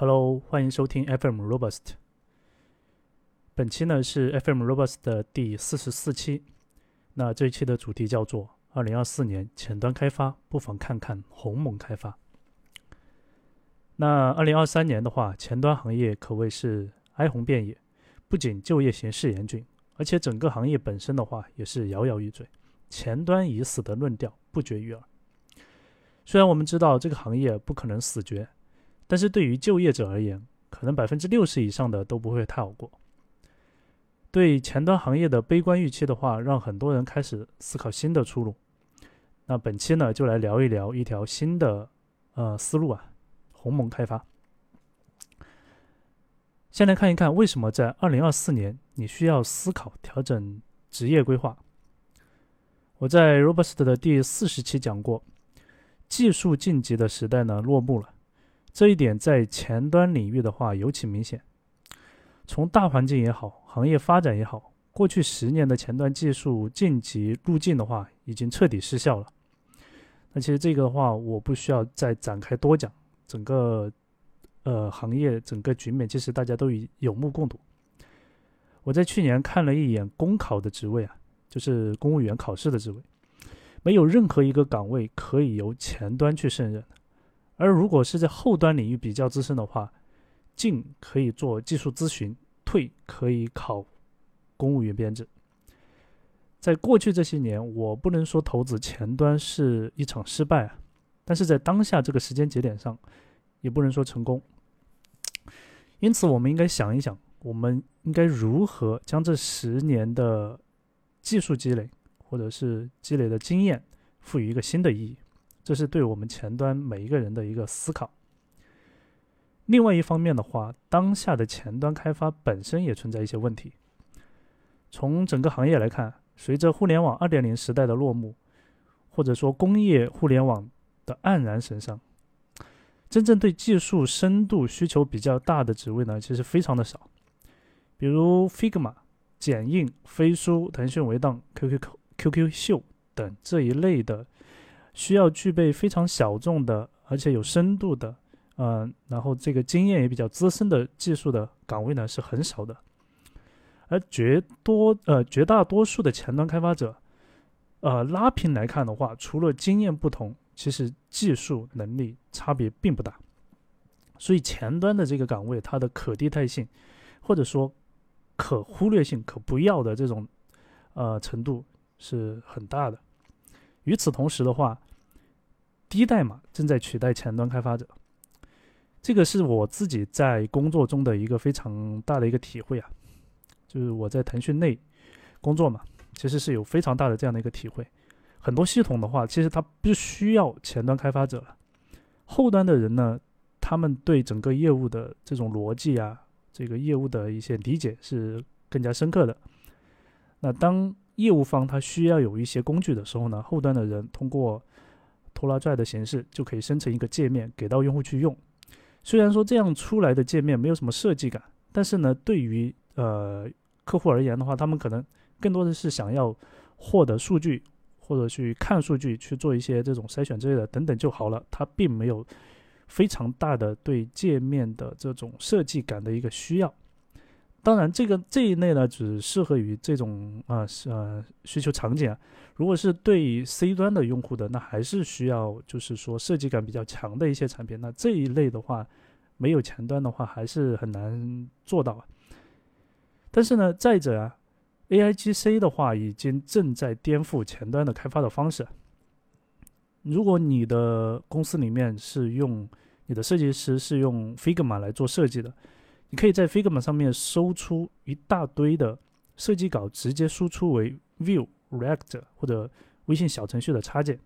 Hello，欢迎收听 FM Robust。本期呢是 FM Robust 的第四十四期。那这一期的主题叫做“二零二四年前端开发，不妨看看鸿蒙开发”。那二零二三年的话，前端行业可谓是哀鸿遍野，不仅就业形势严峻，而且整个行业本身的话也是摇摇欲坠，前端已死的论调不绝于耳。虽然我们知道这个行业不可能死绝，但是对于就业者而言，可能百分之六十以上的都不会太好过。对前端行业的悲观预期的话，让很多人开始思考新的出路。那本期呢，就来聊一聊一条新的呃思路啊。鸿蒙开发，先来看一看为什么在二零二四年你需要思考调整职业规划。我在 Robust 的第四十期讲过，技术晋级的时代呢落幕了，这一点在前端领域的话尤其明显。从大环境也好，行业发展也好，过去十年的前端技术晋级路径的话已经彻底失效了。那其实这个的话，我不需要再展开多讲。整个呃行业整个局面，其实大家都已有目共睹。我在去年看了一眼公考的职位啊，就是公务员考试的职位，没有任何一个岗位可以由前端去胜任。而如果是在后端领域比较资深的话，进可以做技术咨询，退可以考公务员编制。在过去这些年，我不能说投资前端是一场失败啊。但是在当下这个时间节点上，也不能说成功。因此，我们应该想一想，我们应该如何将这十年的技术积累，或者是积累的经验，赋予一个新的意义。这是对我们前端每一个人的一个思考。另外一方面的话，当下的前端开发本身也存在一些问题。从整个行业来看，随着互联网二点零时代的落幕，或者说工业互联网。的黯然神伤，真正对技术深度需求比较大的职位呢，其实非常的少。比如 Figma、剪映、飞书、腾讯维档、QQ、QQ 秀等这一类的，需要具备非常小众的，而且有深度的，嗯，然后这个经验也比较资深的技术的岗位呢，是很少的。而绝多呃绝大多数的前端开发者，呃拉平来看的话，除了经验不同。其实技术能力差别并不大，所以前端的这个岗位，它的可替代性，或者说可忽略性、可不要的这种呃程度是很大的。与此同时的话，低代码正在取代前端开发者，这个是我自己在工作中的一个非常大的一个体会啊，就是我在腾讯内工作嘛，其实是有非常大的这样的一个体会。很多系统的话，其实它不需要前端开发者了，后端的人呢，他们对整个业务的这种逻辑啊，这个业务的一些理解是更加深刻的。那当业务方他需要有一些工具的时候呢，后端的人通过拖拉拽的形式就可以生成一个界面给到用户去用。虽然说这样出来的界面没有什么设计感，但是呢，对于呃客户而言的话，他们可能更多的是想要获得数据。或者去看数据去做一些这种筛选之类的等等就好了，他并没有非常大的对界面的这种设计感的一个需要。当然，这个这一类呢只适合于这种啊呃需求场景啊。如果是对 C 端的用户的，那还是需要就是说设计感比较强的一些产品。那这一类的话，没有前端的话还是很难做到。但是呢，再者啊。A I G C 的话，已经正在颠覆前端的开发的方式。如果你的公司里面是用你的设计师是用 Figma 来做设计的，你可以在 Figma 上面搜出一大堆的设计稿，直接输出为 View、React 或者微信小程序的插件。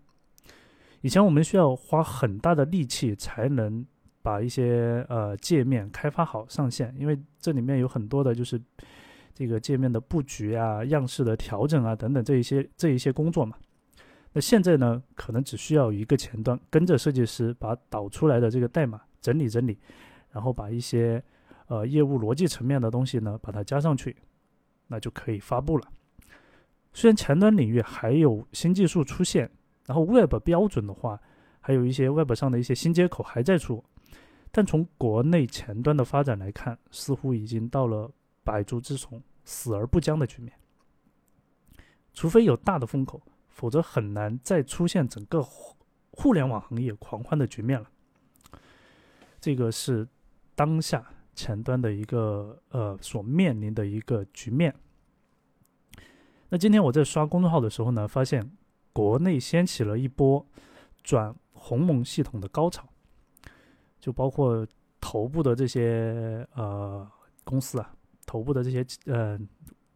以前我们需要花很大的力气才能把一些呃界面开发好上线，因为这里面有很多的就是。这个界面的布局啊、样式的调整啊等等这一些这一些工作嘛，那现在呢，可能只需要一个前端跟着设计师把导出来的这个代码整理整理，然后把一些呃业务逻辑层面的东西呢把它加上去，那就可以发布了。虽然前端领域还有新技术出现，然后 Web 标准的话，还有一些 Web 上的一些新接口还在出，但从国内前端的发展来看，似乎已经到了百足之虫、死而不僵的局面。除非有大的风口，否则很难再出现整个互联网行业狂欢的局面了。这个是当下前端的一个呃所面临的一个局面。那今天我在刷公众号的时候呢，发现国内掀起了一波转鸿蒙系统的高潮。就包括头部的这些呃公司啊，头部的这些呃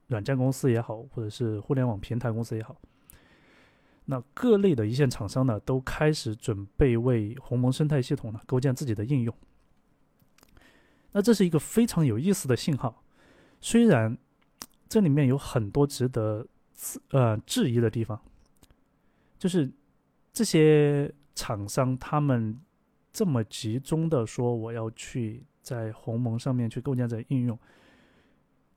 软件公司也好，或者是互联网平台公司也好，那各类的一线厂商呢，都开始准备为鸿蒙生态系统呢构建自己的应用。那这是一个非常有意思的信号，虽然这里面有很多值得呃质疑的地方，就是这些厂商他们。这么集中的说，我要去在鸿蒙上面去构建这应用，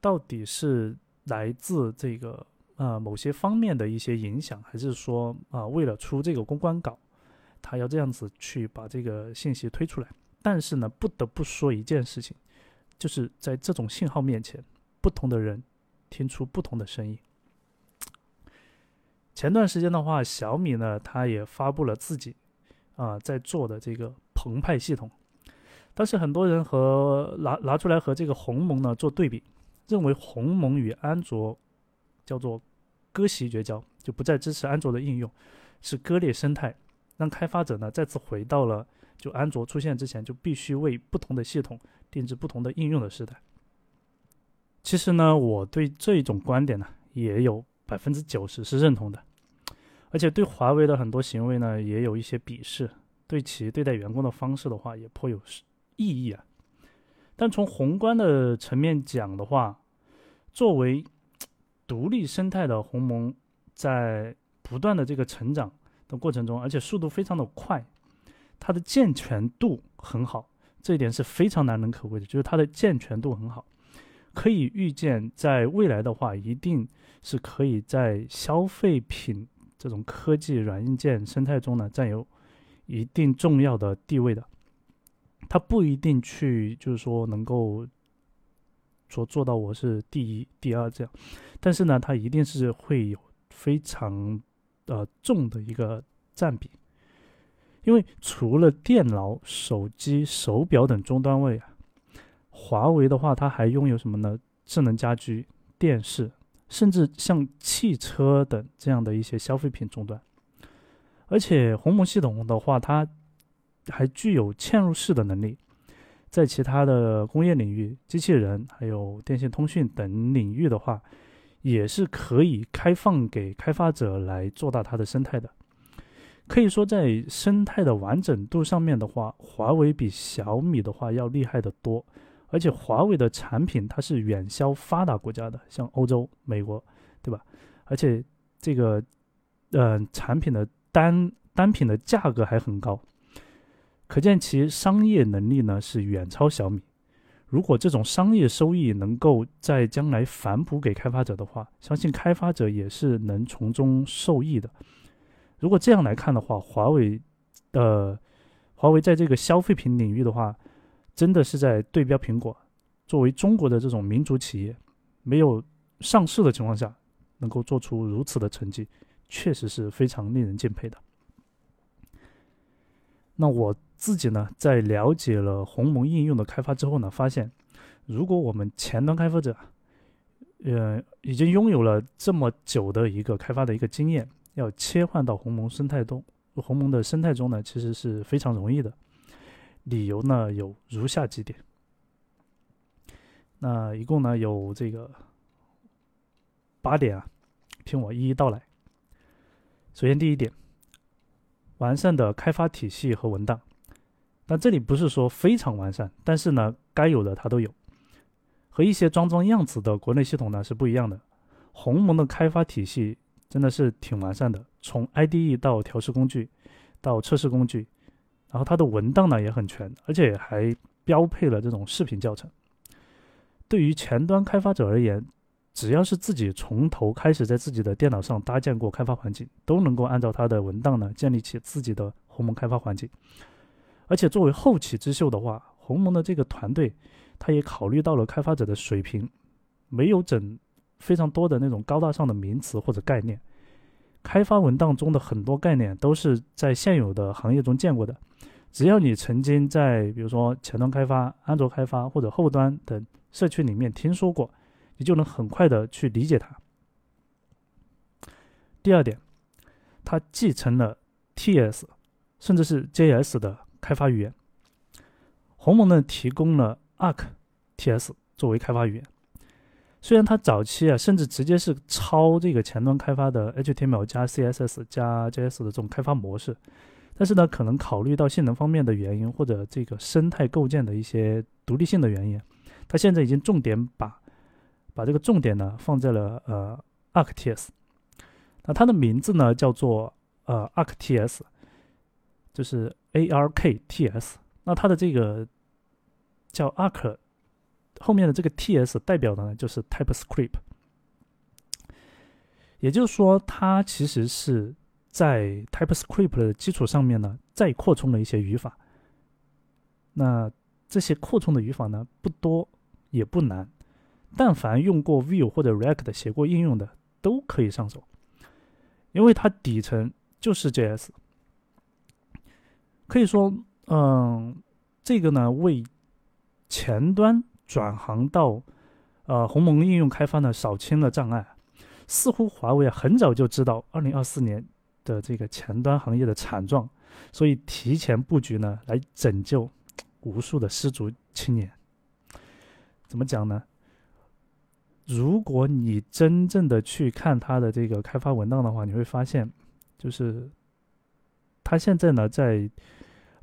到底是来自这个啊某些方面的一些影响，还是说啊为了出这个公关稿，他要这样子去把这个信息推出来？但是呢，不得不说一件事情，就是在这种信号面前，不同的人听出不同的声音。前段时间的话，小米呢，它也发布了自己。啊，在做的这个澎湃系统，但是很多人和拿拿出来和这个鸿蒙呢做对比，认为鸿蒙与安卓叫做割席绝交，就不再支持安卓的应用，是割裂生态，让开发者呢再次回到了就安卓出现之前就必须为不同的系统定制不同的应用的时代。其实呢，我对这种观点呢也有百分之九十是认同的。而且对华为的很多行为呢，也有一些鄙视，对其对待员工的方式的话，也颇有异议啊。但从宏观的层面讲的话，作为独立生态的鸿蒙，在不断的这个成长的过程中，而且速度非常的快，它的健全度很好，这一点是非常难能可贵的，就是它的健全度很好，可以预见在未来的话，一定是可以在消费品。这种科技软硬件生态中呢，占有一定重要的地位的。它不一定去，就是说能够说做到我是第一、第二这样，但是呢，它一定是会有非常呃重的一个占比。因为除了电脑、手机、手表等终端位啊，华为的话，它还拥有什么呢？智能家居、电视。甚至像汽车等这样的一些消费品终端，而且鸿蒙系统的话，它还具有嵌入式的能力，在其他的工业领域、机器人还有电信通讯等领域的话，也是可以开放给开发者来做大它的生态的。可以说，在生态的完整度上面的话，华为比小米的话要厉害得多。而且华为的产品它是远销发达国家的，像欧洲、美国，对吧？而且这个，呃，产品的单单品的价格还很高，可见其商业能力呢是远超小米。如果这种商业收益能够在将来反哺给开发者的话，相信开发者也是能从中受益的。如果这样来看的话，华为，呃，华为在这个消费品领域的话。真的是在对标苹果，作为中国的这种民族企业，没有上市的情况下，能够做出如此的成绩，确实是非常令人敬佩的。那我自己呢，在了解了鸿蒙应用的开发之后呢，发现，如果我们前端开发者，呃，已经拥有了这么久的一个开发的一个经验，要切换到鸿蒙生态中，鸿蒙的生态中呢，其实是非常容易的。理由呢有如下几点，那一共呢有这个八点啊，听我一一道来。首先第一点，完善的开发体系和文档。那这里不是说非常完善，但是呢该有的它都有，和一些装装样子的国内系统呢是不一样的。鸿蒙的开发体系真的是挺完善的，从 IDE 到调试工具到测试工具。然后它的文档呢也很全，而且还标配了这种视频教程。对于前端开发者而言，只要是自己从头开始在自己的电脑上搭建过开发环境，都能够按照它的文档呢建立起自己的鸿蒙开发环境。而且作为后起之秀的话，鸿蒙的这个团队，他也考虑到了开发者的水平，没有整非常多的那种高大上的名词或者概念。开发文档中的很多概念都是在现有的行业中见过的，只要你曾经在比如说前端开发、安卓开发或者后端等社区里面听说过，你就能很快的去理解它。第二点，它继承了 TS 甚至是 JS 的开发语言。鸿蒙呢提供了 ArcTS 作为开发语言，虽然它早期啊甚至直接是抄这个前端开发的 HTML 加 CSS 加 JS 的这种开发模式，但是呢可能考虑到性能方面的原因或者这个生态构建的一些独立性的原因，它现在已经重点把把这个重点呢放在了呃 ArcTS。那它的名字呢叫做呃 ArcTS，就是 ARKTS。那它的这个叫 Arc 后面的这个 TS 代表的呢就是 TypeScript，也就是说它其实是在 TypeScript 的基础上面呢再扩充了一些语法。那这些扩充的语法呢不多也不难，但凡用过 Vue 或者 React 写过应用的都可以上手。因为它底层就是 JS，可以说，嗯，这个呢为前端转行到呃鸿蒙应用开发呢扫清了障碍。似乎华为很早就知道2024年的这个前端行业的惨状，所以提前布局呢来拯救无数的失足青年。怎么讲呢？如果你真正的去看它的这个开发文档的话，你会发现，就是它现在呢，在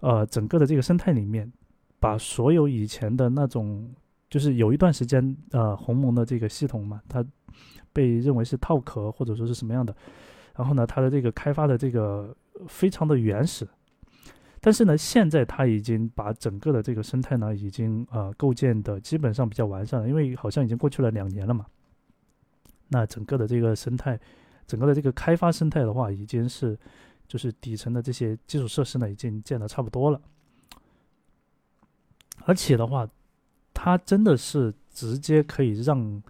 呃整个的这个生态里面，把所有以前的那种，就是有一段时间呃鸿蒙的这个系统嘛，它被认为是套壳或者说是什么样的，然后呢，它的这个开发的这个非常的原始。但是呢，现在它已经把整个的这个生态呢，已经呃构建的基本上比较完善了，因为好像已经过去了两年了嘛。那整个的这个生态，整个的这个开发生态的话，已经是就是底层的这些基础设施呢，已经建的差不多了。而且的话，它真的是直接可以让，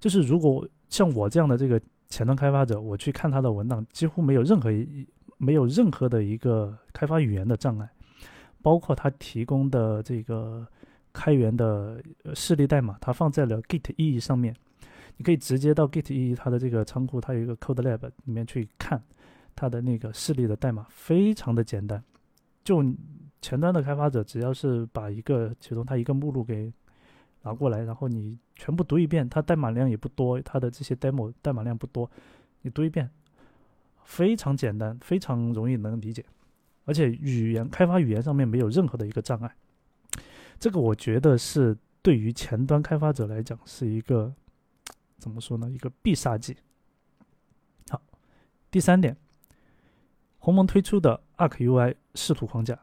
就是如果像我这样的这个前端开发者，我去看它的文档，几乎没有任何一。没有任何的一个开发语言的障碍，包括它提供的这个开源的示例代码，它放在了 Git E 上面，你可以直接到 Git E 它的这个仓库，它有一个 Code Lab 里面去看它的那个示例的代码，非常的简单。就前端的开发者，只要是把一个其中它一个目录给拿过来，然后你全部读一遍，它代码量也不多，它的这些 demo 代码量不多，你读一遍。非常简单，非常容易能理解，而且语言开发语言上面没有任何的一个障碍。这个我觉得是对于前端开发者来讲是一个怎么说呢？一个必杀技。好，第三点，鸿蒙推出的 Arc UI 视图框架，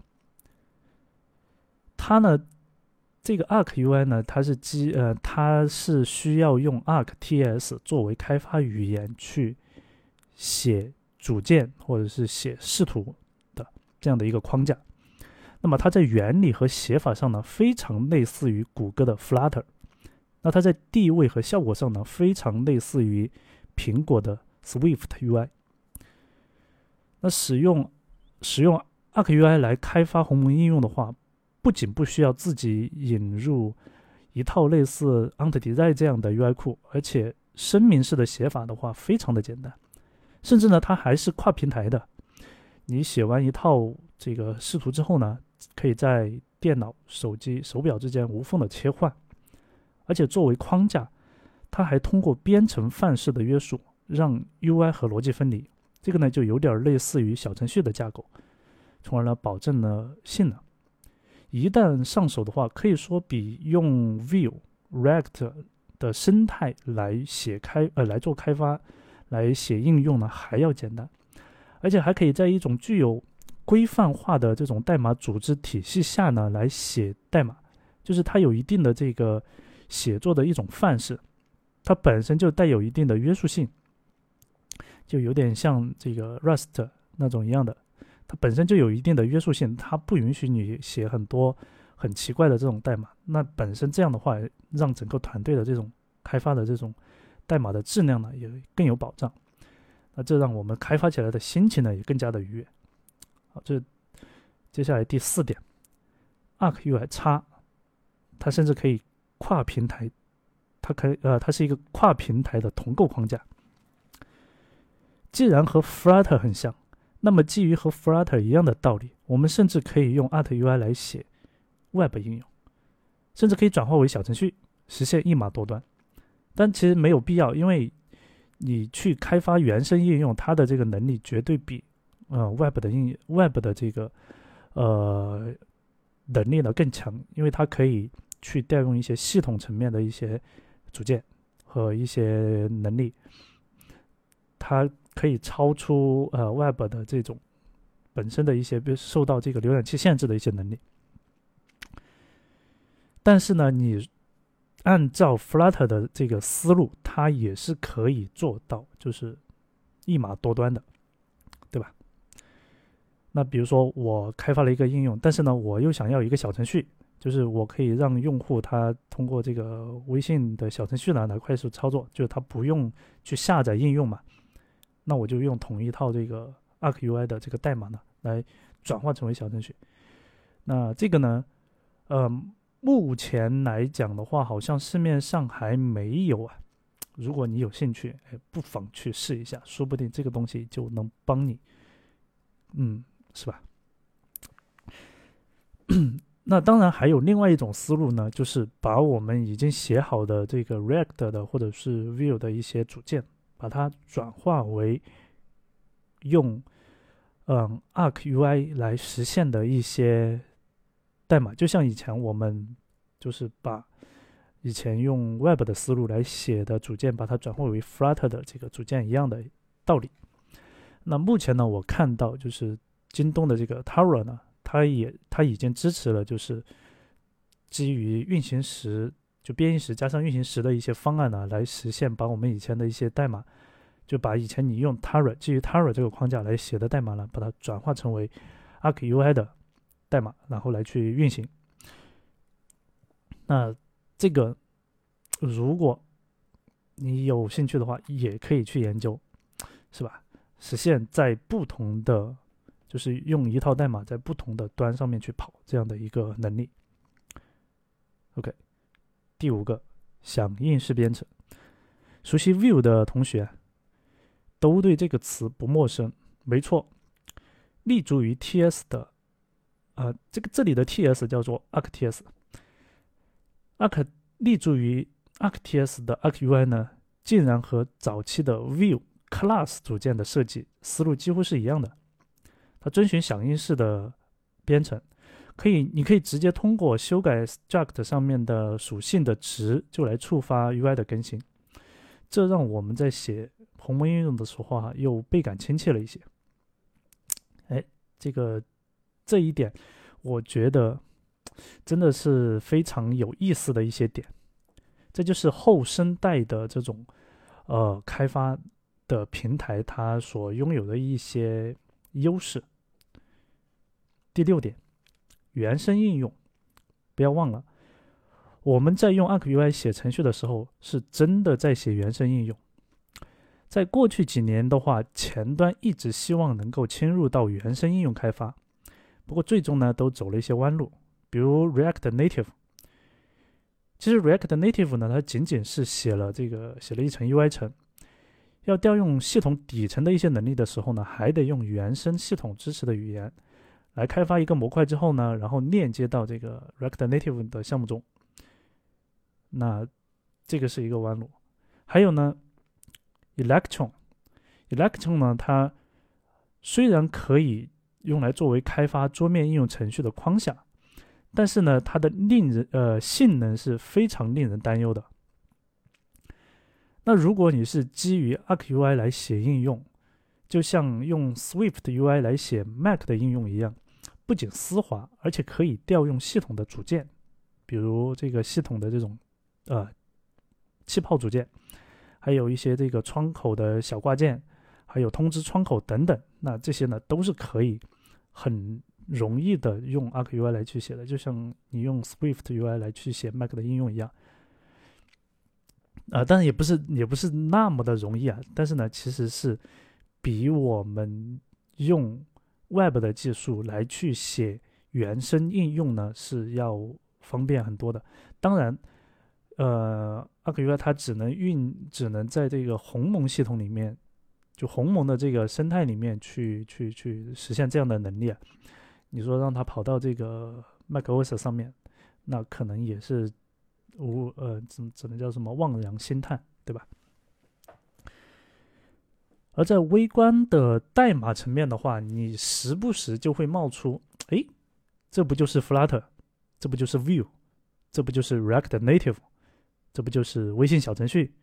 它呢，这个 Arc UI 呢，它是基呃，它是需要用 Arc TS 作为开发语言去写。组件或者是写视图的这样的一个框架，那么它在原理和写法上呢，非常类似于谷歌的 Flutter。那它在地位和效果上呢，非常类似于苹果的 Swift UI。那使用使用 Arc UI 来开发鸿蒙应用的话，不仅不需要自己引入一套类似 AntDesign 这样的 UI 库，而且声明式的写法的话，非常的简单。甚至呢，它还是跨平台的。你写完一套这个视图之后呢，可以在电脑、手机、手表之间无缝的切换。而且作为框架，它还通过编程范式的约束，让 UI 和逻辑分离。这个呢，就有点类似于小程序的架构，从而呢，保证了性能。一旦上手的话，可以说比用 Vue、React 的生态来写开呃来做开发。来写应用呢还要简单，而且还可以在一种具有规范化的这种代码组织体系下呢来写代码，就是它有一定的这个写作的一种范式，它本身就带有一定的约束性，就有点像这个 Rust 那种一样的，它本身就有一定的约束性，它不允许你写很多很奇怪的这种代码。那本身这样的话，让整个团队的这种开发的这种代码的质量呢，也更有保障。那这让我们开发起来的心情呢，也更加的愉悦。好，这接下来第四点，Arc UI 叉，它甚至可以跨平台，它可以呃，它是一个跨平台的同构框架。既然和 Flutter 很像，那么基于和 Flutter 一样的道理，我们甚至可以用 Art UI 来写 Web 应用，甚至可以转化为小程序，实现一码多端。但其实没有必要，因为你去开发原生应用，它的这个能力绝对比呃 Web 的应 Web 的这个呃能力呢更强，因为它可以去调用一些系统层面的一些组件和一些能力，它可以超出呃 Web 的这种本身的一些比如受到这个浏览器限制的一些能力。但是呢，你按照 Flutter 的这个思路，它也是可以做到，就是一码多端的，对吧？那比如说我开发了一个应用，但是呢，我又想要一个小程序，就是我可以让用户他通过这个微信的小程序呢来快速操作，就是他不用去下载应用嘛。那我就用同一套这个 Arc UI 的这个代码呢来转化成为小程序。那这个呢，呃。目前来讲的话，好像市面上还没有啊。如果你有兴趣，哎，不妨去试一下，说不定这个东西就能帮你，嗯，是吧？那当然还有另外一种思路呢，就是把我们已经写好的这个 React 的或者是 Vue 的一些组件，把它转化为用嗯 Arc UI 来实现的一些。代码就像以前我们就是把以前用 Web 的思路来写的组件，把它转化为 Flutter 的这个组件一样的道理。那目前呢，我看到就是京东的这个 Tara 呢，它也它已经支持了，就是基于运行时就编译时加上运行时的一些方案呢，来实现把我们以前的一些代码，就把以前你用 Tara 基于 Tara 这个框架来写的代码呢，把它转化成为 Arc UI 的。代码，然后来去运行。那这个，如果你有兴趣的话，也可以去研究，是吧？实现在不同的，就是用一套代码在不同的端上面去跑这样的一个能力。OK，第五个，响应式编程。熟悉 Vue 的同学都对这个词不陌生。没错，立足于 TS 的。啊，这个这里的 TS 叫做 ArcTS，Arc 立足于 ArcTS 的 ArcUI 呢，竟然和早期的 Vue Class 组件的设计思路几乎是一样的。它遵循响应式的编程，可以，你可以直接通过修改 Struct 上面的属性的值，就来触发 UI 的更新。这让我们在写鸿蒙应用的时候啊，又倍感亲切了一些。哎，这个。这一点，我觉得真的是非常有意思的一些点。这就是后生代的这种呃开发的平台，它所拥有的一些优势。第六点，原生应用，不要忘了，我们在用 Arc UI 写程序的时候，是真的在写原生应用。在过去几年的话，前端一直希望能够侵入到原生应用开发。不过最终呢，都走了一些弯路，比如 React Native。其实 React Native 呢，它仅仅是写了这个写了一层 UI 层，要调用系统底层的一些能力的时候呢，还得用原生系统支持的语言来开发一个模块之后呢，然后链接到这个 React Native 的项目中。那这个是一个弯路。还有呢，Electron，Electron 呢，它虽然可以。用来作为开发桌面应用程序的框架，但是呢，它的令人呃性能是非常令人担忧的。那如果你是基于 Arc UI 来写应用，就像用 Swift UI 来写 Mac 的应用一样，不仅丝滑，而且可以调用系统的组件，比如这个系统的这种呃气泡组件，还有一些这个窗口的小挂件，还有通知窗口等等，那这些呢都是可以。很容易的用 Arc UI 来去写的，就像你用 Swift UI 来去写 Mac 的应用一样。啊，但是也不是也不是那么的容易啊。但是呢，其实是比我们用 Web 的技术来去写原生应用呢是要方便很多的。当然，呃，Arc UI 它只能运，只能在这个鸿蒙系统里面，就鸿蒙的这个生态里面去去去实现这样的能力啊。你说让它跑到这个 macOS 上面，那可能也是。无呃，只只能叫什么望洋兴叹，对吧？而在微观的代码层面的话，你时不时就会冒出，哎，这不就是 Flutter，这不就是 Vue，这不就是 React Native，这不就是微信小程序，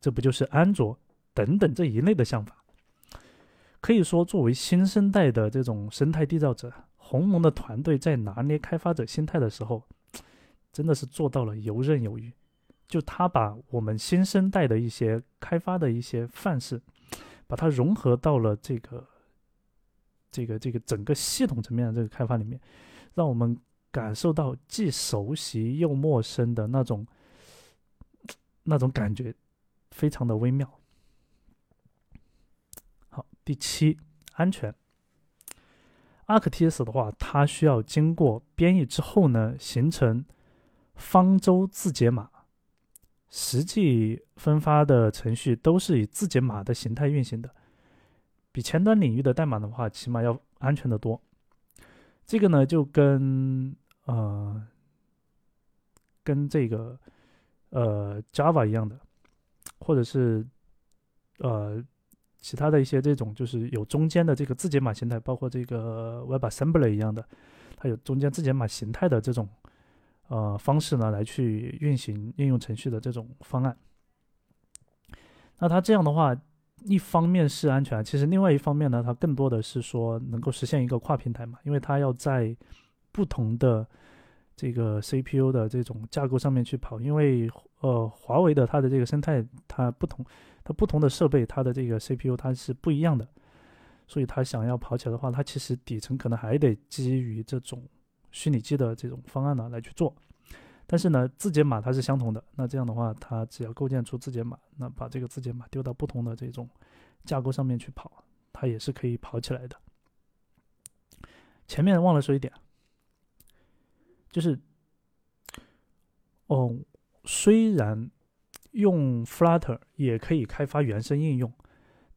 这不就是安卓等等这一类的想法。可以说，作为新生代的这种生态缔造者，鸿蒙的团队在拿捏开发者心态的时候。真的是做到了游刃有余，就他把我们新生代的一些开发的一些范式，把它融合到了这个这个这个整个系统层面的这个开发里面，让我们感受到既熟悉又陌生的那种那种感觉，非常的微妙。好，第七，安全。ArcTS 的话，它需要经过编译之后呢，形成。方舟字节码，实际分发的程序都是以字节码的形态运行的，比前端领域的代码的话，起码要安全的多。这个呢，就跟呃，跟这个呃 Java 一样的，或者是呃其他的一些这种，就是有中间的这个字节码形态，包括这个 WebAssembly 一样的，它有中间字节码形态的这种。呃，方式呢来去运行应用程序的这种方案，那它这样的话，一方面是安全，其实另外一方面呢，它更多的是说能够实现一个跨平台嘛，因为它要在不同的这个 CPU 的这种架构上面去跑，因为呃，华为的它的这个生态，它不同，它不同的设备，它的这个 CPU 它是不一样的，所以它想要跑起来的话，它其实底层可能还得基于这种。虚拟机的这种方案呢来去做，但是呢字节码它是相同的，那这样的话它只要构建出字节码，那把这个字节码丢到不同的这种架构上面去跑，它也是可以跑起来的。前面忘了说一点，就是哦，虽然用 Flutter 也可以开发原生应用，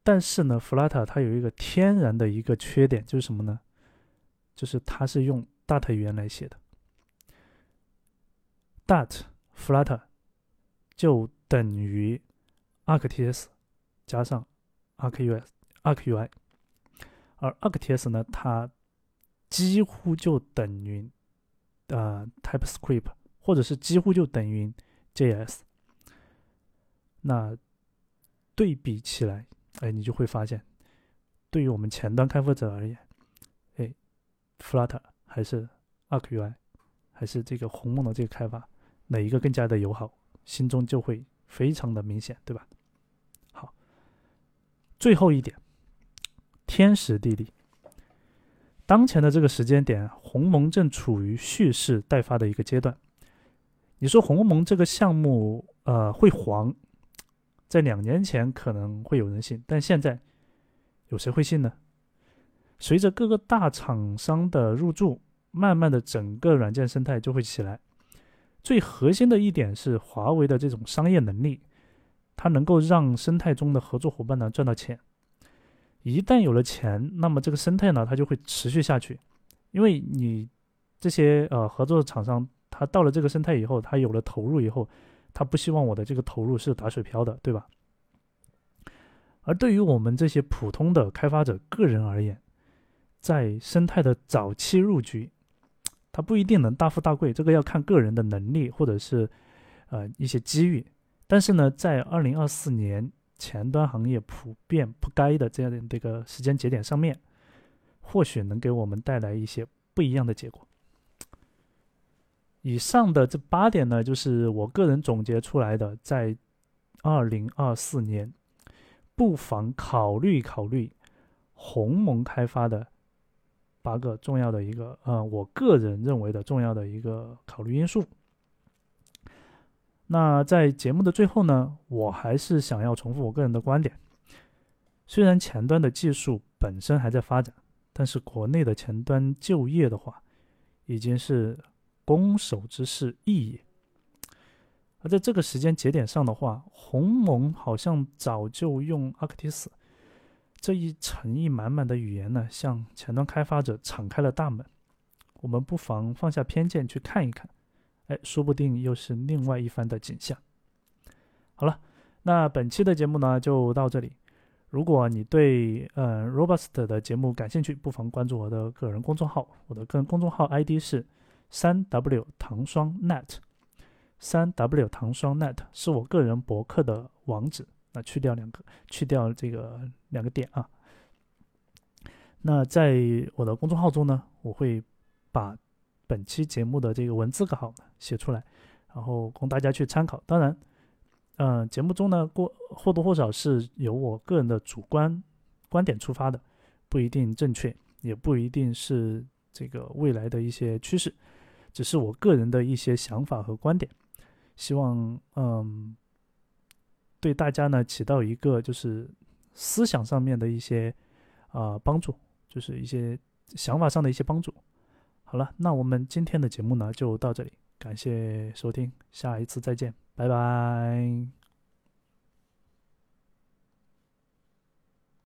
但是呢 Flutter 它有一个天然的一个缺点，就是什么呢？就是它是用 Dart 语言来写的，Dart Flutter 就等于 ArcTS 加上 ArcUS ArcUI，而 ArcTS 呢，它几乎就等于呃 TypeScript，或者是几乎就等于 JS。那对比起来，哎，你就会发现，对于我们前端开发者而言，哎，Flutter。还是 ArcUI，还是这个鸿蒙的这个开发，哪一个更加的友好，心中就会非常的明显，对吧？好，最后一点，天时地利。当前的这个时间点，鸿蒙正处于蓄势待发的一个阶段。你说鸿蒙这个项目，呃，会黄，在两年前可能会有人信，但现在有谁会信呢？随着各个大厂商的入驻，慢慢的整个软件生态就会起来。最核心的一点是华为的这种商业能力，它能够让生态中的合作伙伴呢赚到钱。一旦有了钱，那么这个生态呢它就会持续下去，因为你这些呃合作的厂商，他到了这个生态以后，他有了投入以后，他不希望我的这个投入是打水漂的，对吧？而对于我们这些普通的开发者个人而言，在生态的早期入局，它不一定能大富大贵，这个要看个人的能力或者是呃一些机遇。但是呢，在二零二四年前端行业普遍不该的这样的这个时间节点上面，或许能给我们带来一些不一样的结果。以上的这八点呢，就是我个人总结出来的，在二零二四年不妨考虑考虑鸿蒙开发的。八个重要的一个，呃，我个人认为的重要的一个考虑因素。那在节目的最后呢，我还是想要重复我个人的观点。虽然前端的技术本身还在发展，但是国内的前端就业的话，已经是攻守之势异也。而在这个时间节点上的话，鸿蒙好像早就用阿克提斯这一诚意满满的语言呢，向前端开发者敞开了大门。我们不妨放下偏见去看一看，哎，说不定又是另外一番的景象。好了，那本期的节目呢就到这里。如果你对呃 Robust 的节目感兴趣，不妨关注我的个人公众号。我的个人公众号 ID 是三 W 糖霜 Net，三 W 糖霜 Net 是我个人博客的网址。那去掉两个，去掉这个两个点啊。那在我的公众号中呢，我会把本期节目的这个文字稿写出来，然后供大家去参考。当然。嗯，节目中呢，过或多或少是由我个人的主观观点出发的，不一定正确，也不一定是这个未来的一些趋势，只是我个人的一些想法和观点，希望嗯，对大家呢起到一个就是思想上面的一些啊帮助，就是一些想法上的一些帮助。好了，那我们今天的节目呢就到这里，感谢收听，下一次再见。拜拜。